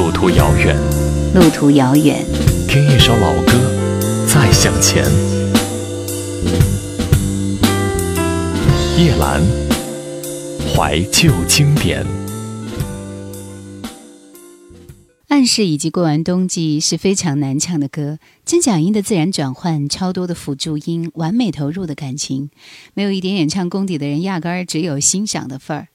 路途遥远，路途遥远，听一首老歌，再向前。叶兰，怀旧经典。暗示以及过完冬季是非常难唱的歌，真假音的自然转换，超多的辅助音，完美投入的感情，没有一点演唱功底的人，压根儿只有欣赏的份儿。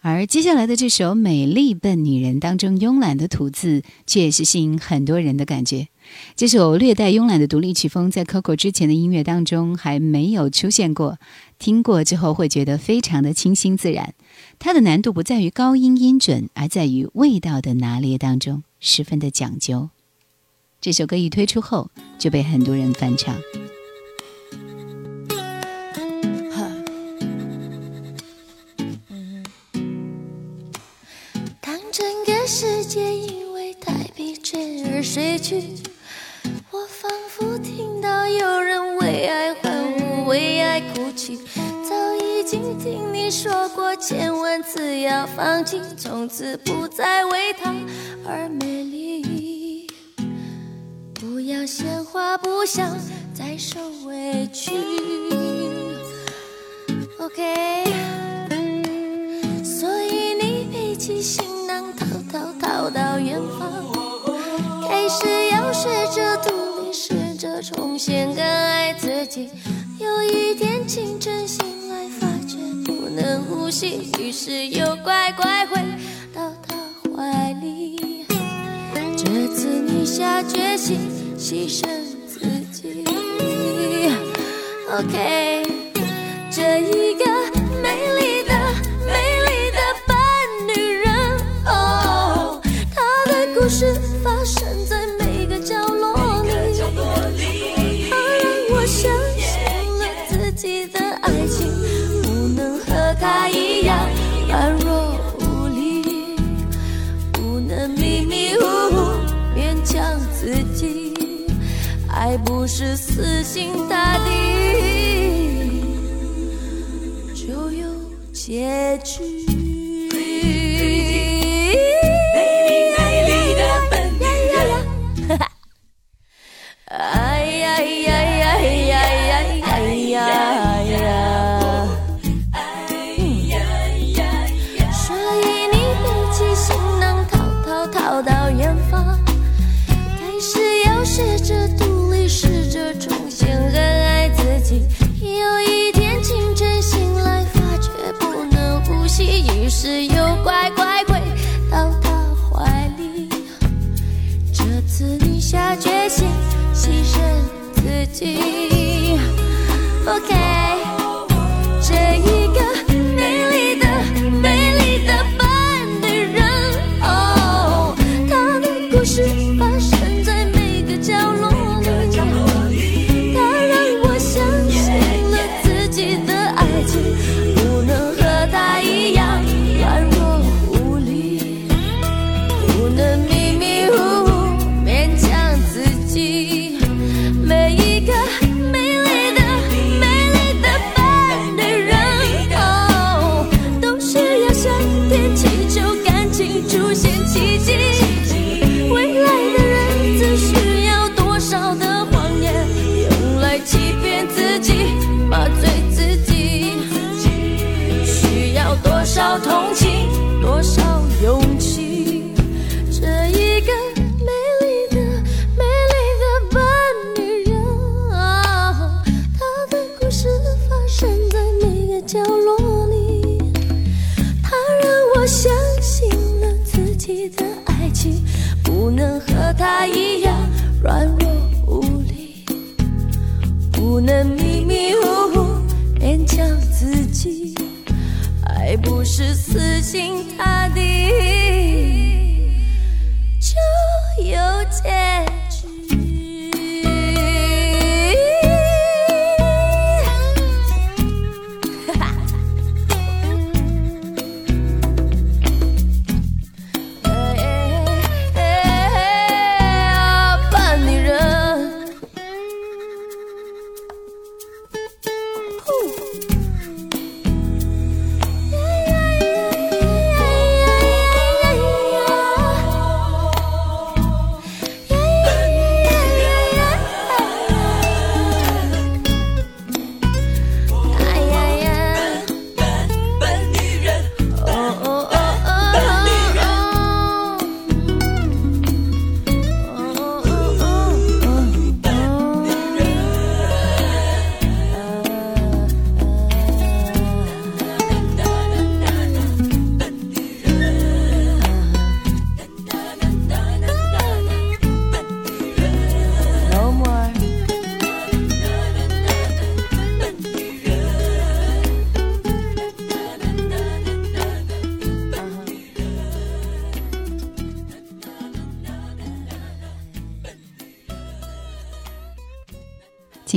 而接下来的这首《美丽笨女人》当中慵懒的吐字，却也是吸引很多人的感觉。这首略带慵懒的独立曲风，在 Coco 之前的音乐当中还没有出现过，听过之后会觉得非常的清新自然。它的难度不在于高音音准，而在于味道的拿捏当中，十分的讲究。这首歌一推出后，就被很多人翻唱。世界因为太疲倦而睡去，我仿佛听到有人为爱欢呼，为爱哭泣。早已经听你说过千万次要放弃，从此不再为他而美丽。不要鲜花不想再受委屈。OK，所以你背起行囊。逃到远方，开始要学着独立，试着重新更爱自己。有一天清晨醒来，发觉不能呼吸，于是又乖乖回到他怀里。这次你下决心牺牲自己。OK，这一个还不是死心塌地就有结局。心。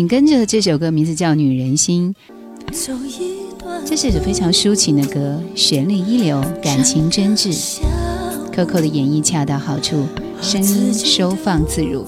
紧跟着这首歌名字叫《女人心》，这是一首非常抒情的歌，旋律一流，感情真挚，Coco 的演绎恰到好处，声音收放自如。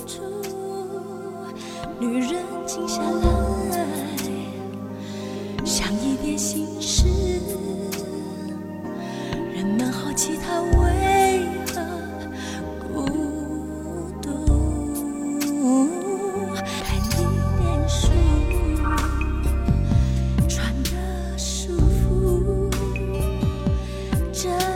这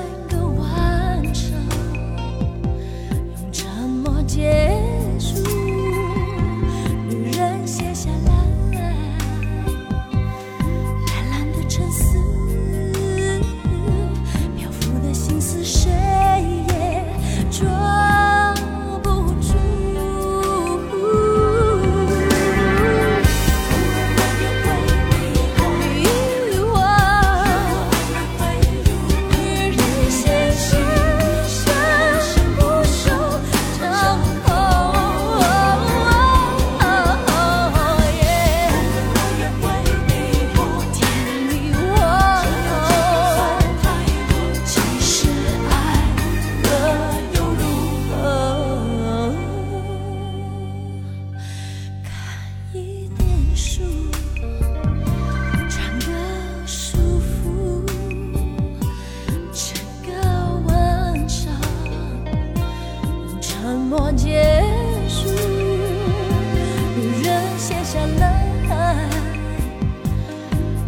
默结束。女人写下来，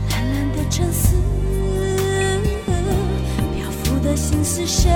蓝蓝的沉思，漂浮的心思，谁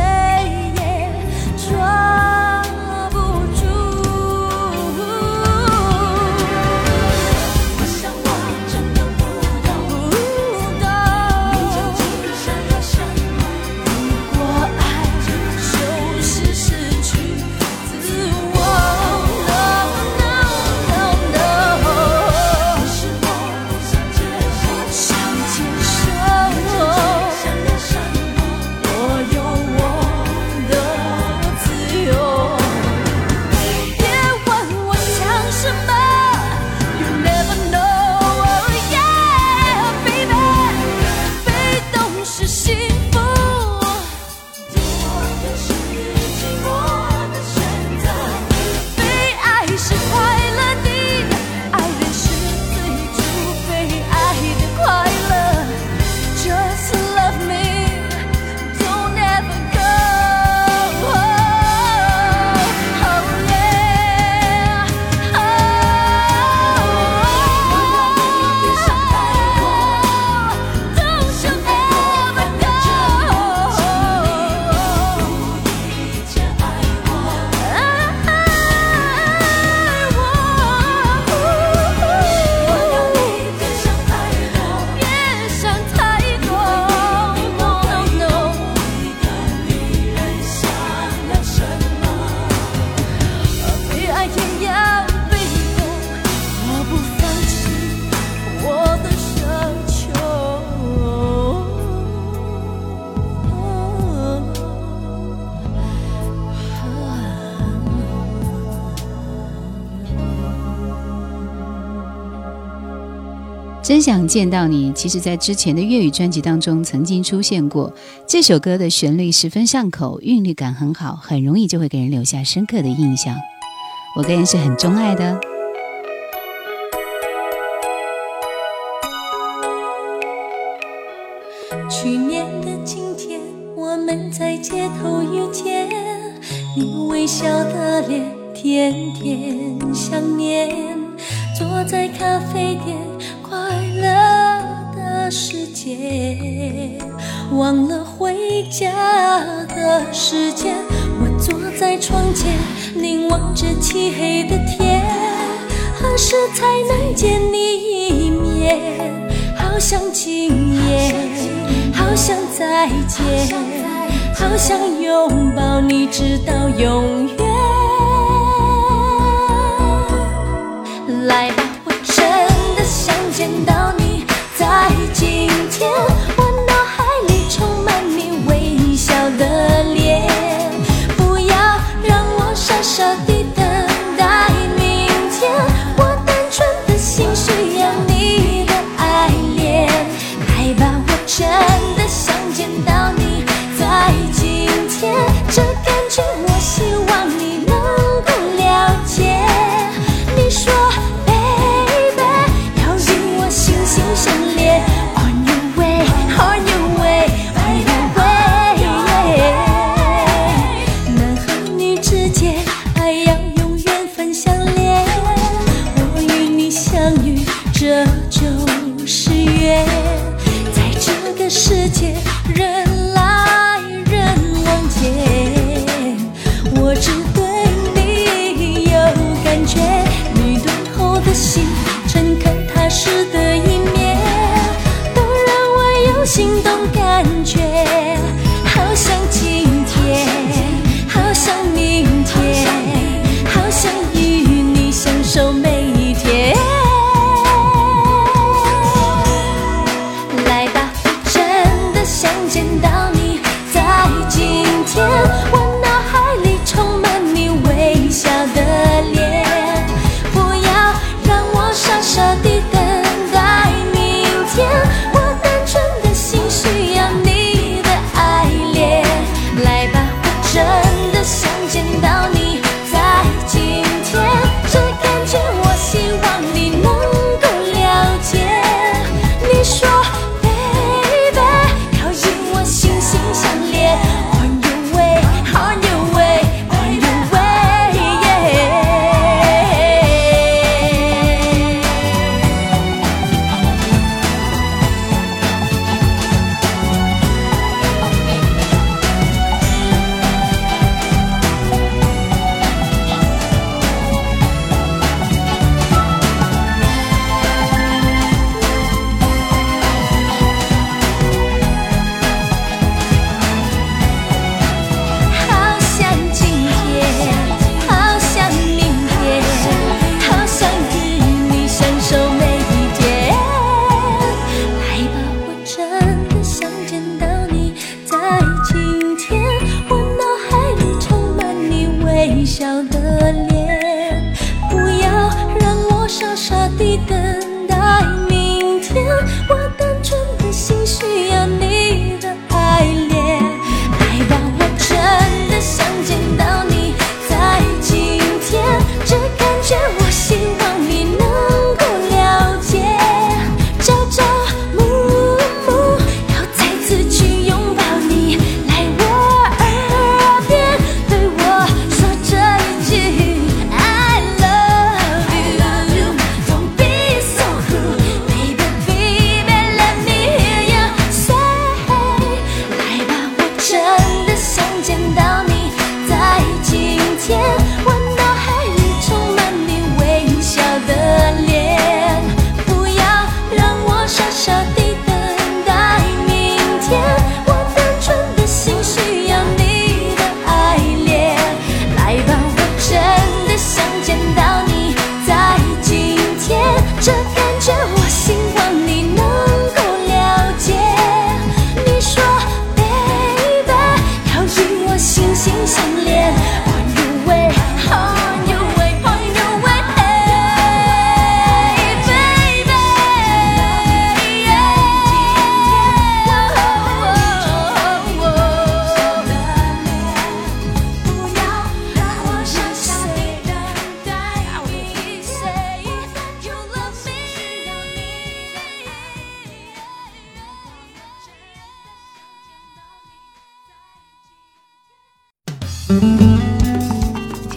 想见到你，其实在之前的粤语专辑当中曾经出现过。这首歌的旋律十分上口，韵律感很好，很容易就会给人留下深刻的印象。我个人是很钟爱的。去年的今天，我们在街头遇见，你微笑的脸，甜甜想念。坐在咖啡店，界，忘了回家的时间。我坐在窗前，凝望着漆黑的天，何时才能见你一面？好想今夜，好想再见，好想拥抱你，直到永远。来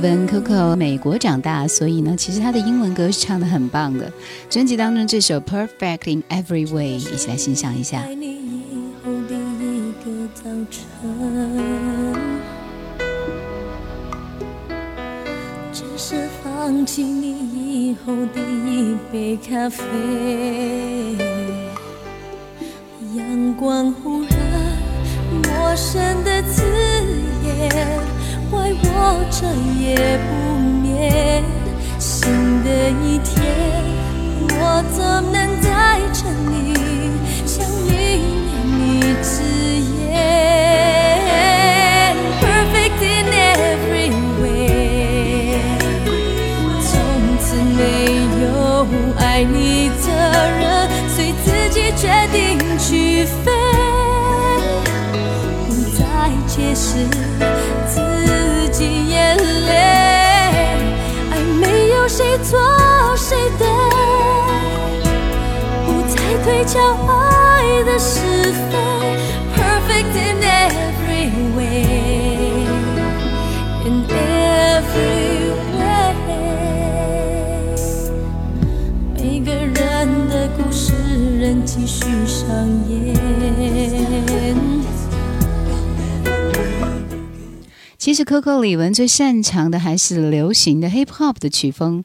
Coco 美国长大，所以呢，其实她的英文歌是唱的很棒的。专辑当中这首《Perfect in Every Way》，一起来欣赏一下。只是放弃你以后第一杯咖啡，阳光忽然陌生的刺眼。怪我彻夜不眠，新的一天，我怎能再再推敲爱的是非。Perfect in every way, in every way。每个人的故事仍继续上演。其实，Coco 李玟最擅长的还是流行的 Hip Hop 的曲风，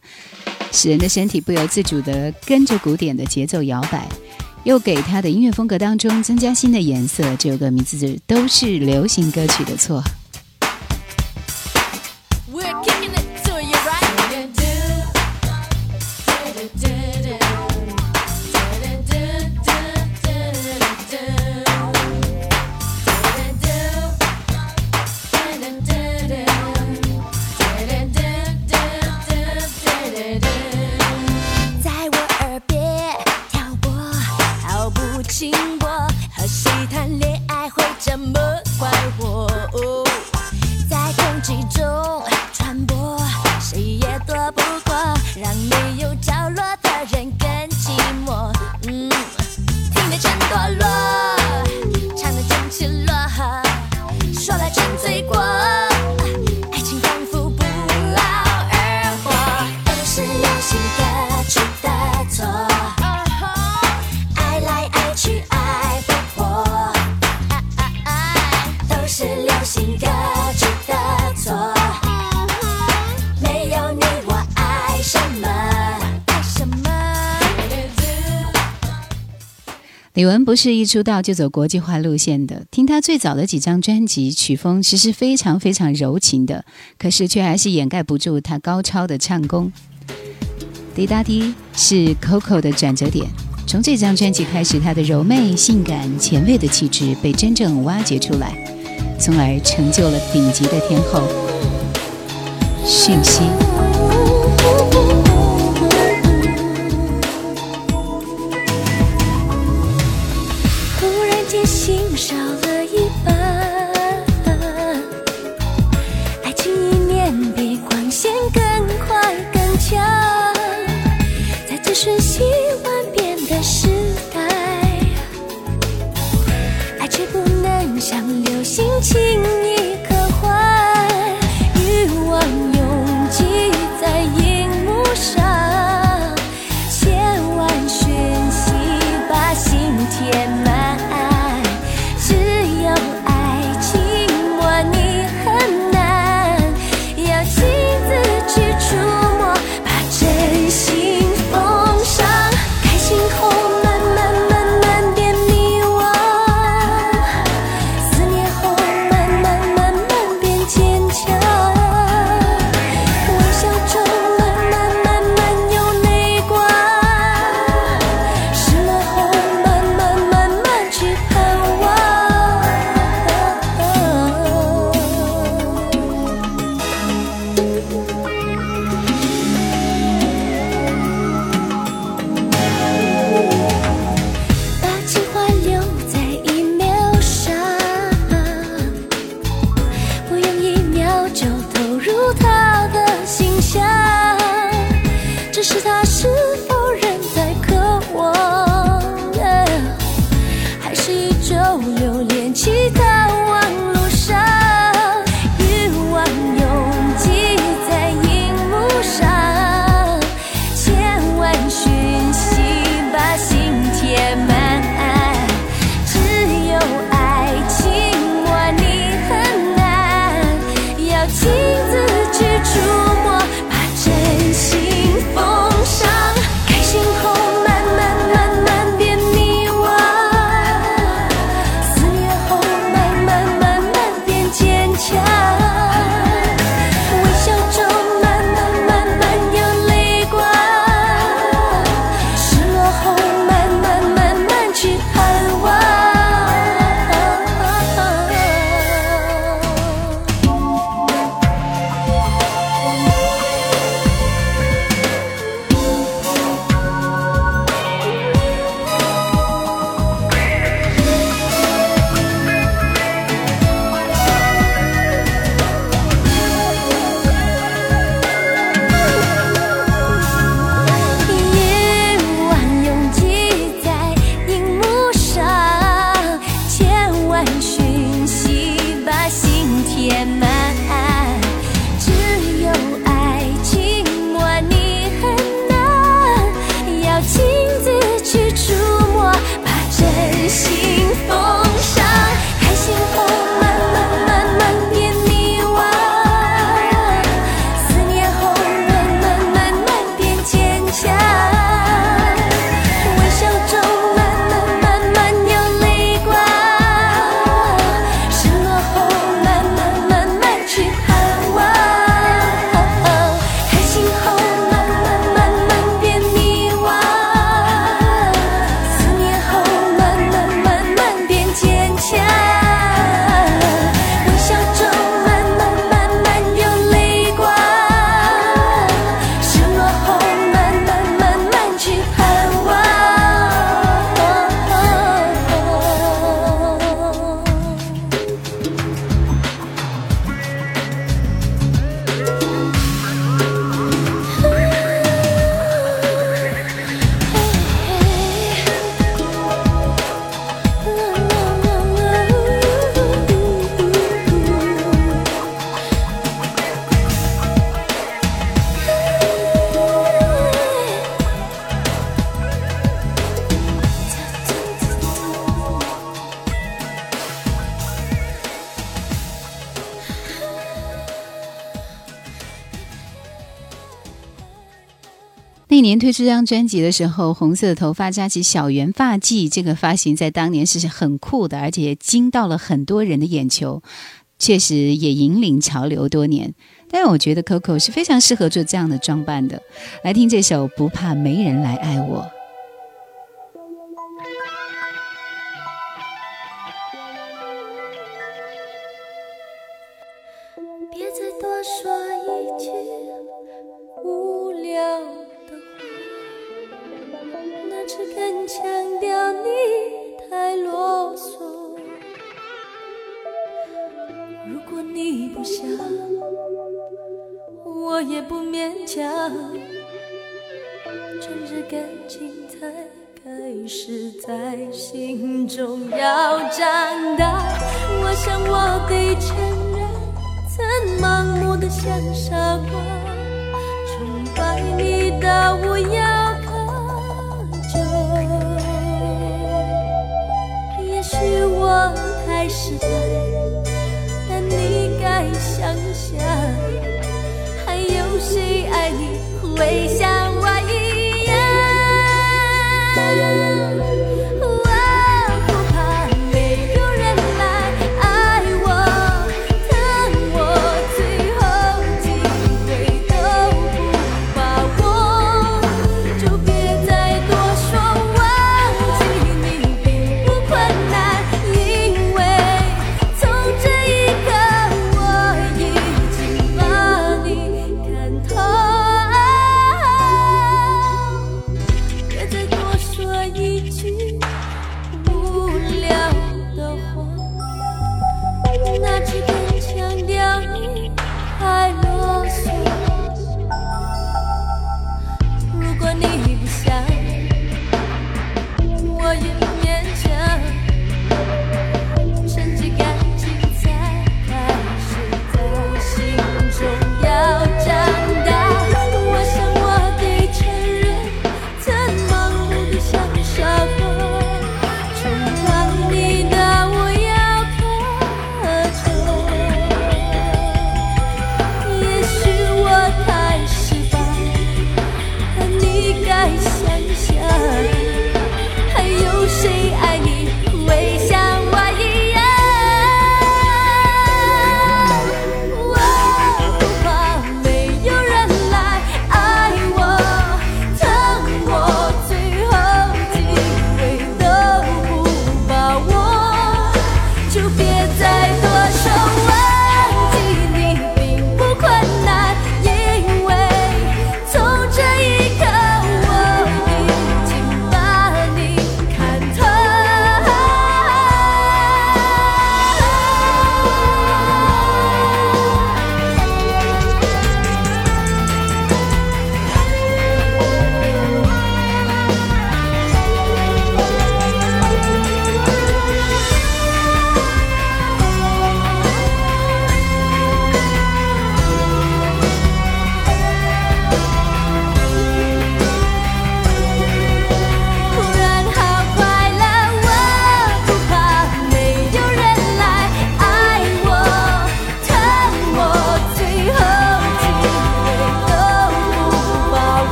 使人的身体不由自主地跟着鼓点的节奏摇摆，又给他的音乐风格当中增加新的颜色。这首歌名字都是流行歌曲的错。李玟不是一出道就走国际化路线的，听她最早的几张专辑，曲风其实非常非常柔情的，可是却还是掩盖不住她高超的唱功。滴答滴是 Coco 的转折点，从这张专辑开始，她的柔媚、性感、前卫的气质被真正挖掘出来，从而成就了顶级的天后。讯息。瞬息万变的时代，爱却不能像流星轻易留恋期待。推出这张专辑的时候，红色的头发加起小圆发髻，这个发型在当年是很酷的，而且惊到了很多人的眼球，确实也引领潮流多年。但我觉得 Coco 是非常适合做这样的装扮的。来听这首《不怕没人来爱我》。别再多说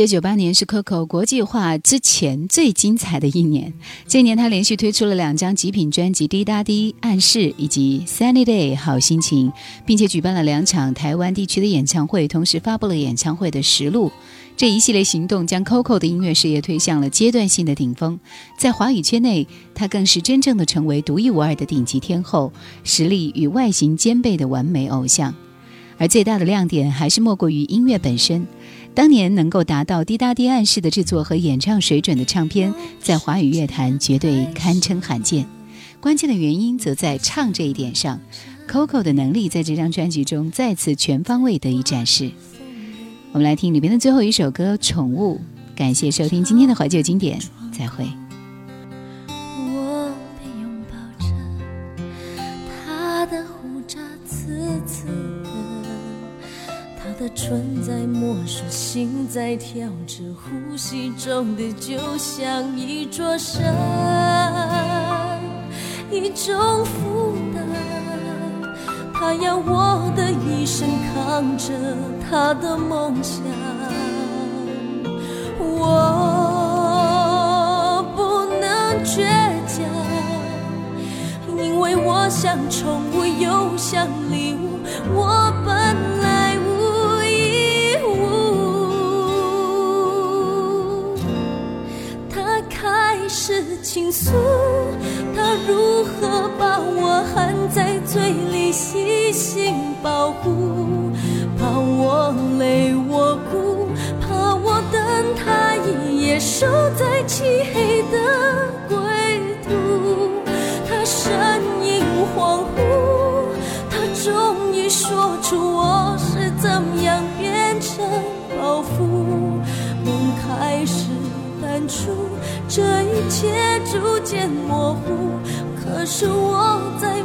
一九九八年是 Coco 国际化之前最精彩的一年。这一年，他连续推出了两张极品专辑《滴答滴》《暗示》以及《Sunny Day》好心情，并且举办了两场台湾地区的演唱会，同时发布了演唱会的实录。这一系列行动将 Coco 的音乐事业推向了阶段性的顶峰。在华语圈内，他更是真正的成为独一无二的顶级天后，实力与外形兼备的完美偶像。而最大的亮点还是莫过于音乐本身。当年能够达到滴答滴暗示的制作和演唱水准的唱片，在华语乐坛绝对堪称罕见。关键的原因则在唱这一点上，Coco 的能力在这张专辑中再次全方位得以展示。我们来听里边的最后一首歌《宠物》。感谢收听今天的怀旧经典，再会。唇在摸索，心在跳着，呼吸中的就像一座山，一种负担。他要我的一生扛着他的梦想。我不能倔强，因为我像宠物又像礼物，我倾诉，他如何把我含在嘴里细心保护，怕我累我哭。怕我等他一夜守在漆黑的归途，他身影恍切逐渐模糊，可是我在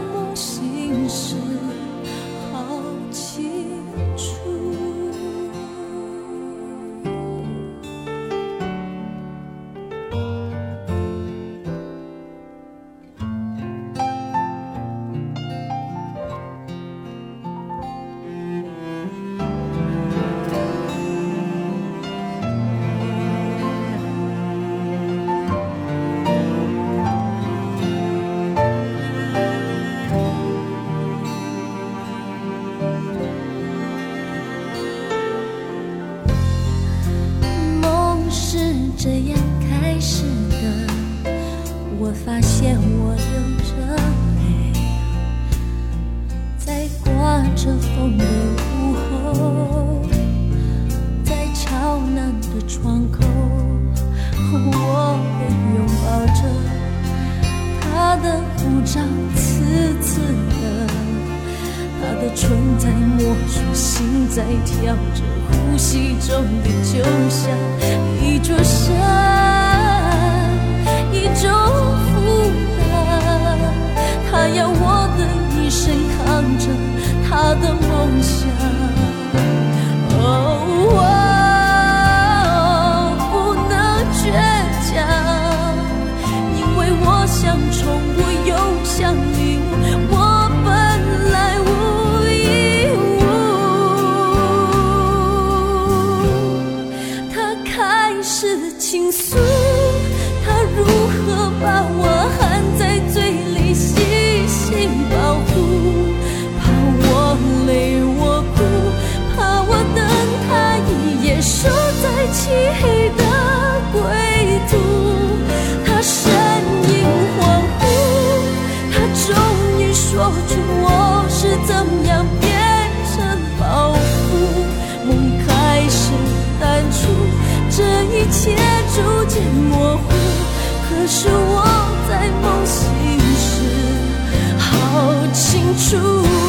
漆黑的归途，他身影恍惚，他终于说出我是怎样变成包袱。梦开始淡出，这一切逐渐模糊。可是我在梦醒时，好清楚。